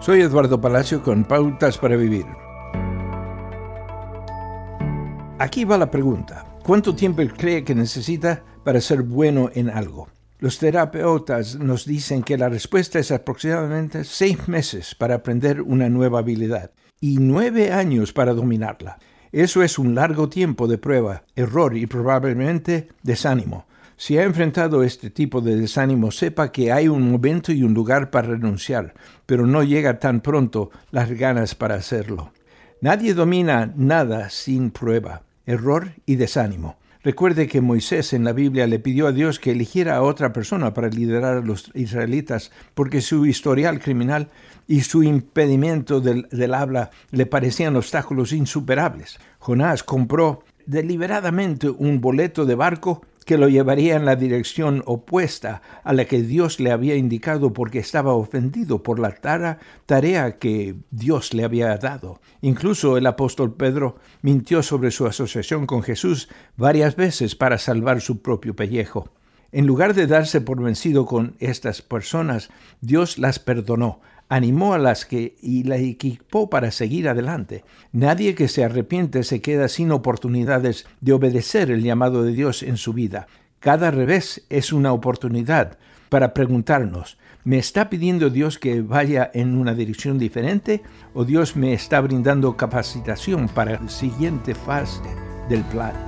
Soy Eduardo Palacio con Pautas para Vivir. Aquí va la pregunta. ¿Cuánto tiempo cree que necesita para ser bueno en algo? Los terapeutas nos dicen que la respuesta es aproximadamente seis meses para aprender una nueva habilidad y nueve años para dominarla. Eso es un largo tiempo de prueba, error y probablemente desánimo. Si ha enfrentado este tipo de desánimo, sepa que hay un momento y un lugar para renunciar, pero no llega tan pronto las ganas para hacerlo. Nadie domina nada sin prueba, error y desánimo. Recuerde que Moisés en la Biblia le pidió a Dios que eligiera a otra persona para liderar a los israelitas porque su historial criminal y su impedimento del, del habla le parecían obstáculos insuperables. Jonás compró deliberadamente un boleto de barco que lo llevaría en la dirección opuesta a la que Dios le había indicado porque estaba ofendido por la tarea que Dios le había dado. Incluso el apóstol Pedro mintió sobre su asociación con Jesús varias veces para salvar su propio pellejo. En lugar de darse por vencido con estas personas, Dios las perdonó, animó a las que y la equipó para seguir adelante. Nadie que se arrepiente se queda sin oportunidades de obedecer el llamado de Dios en su vida. Cada revés es una oportunidad para preguntarnos, ¿me está pidiendo Dios que vaya en una dirección diferente o Dios me está brindando capacitación para la siguiente fase del plan?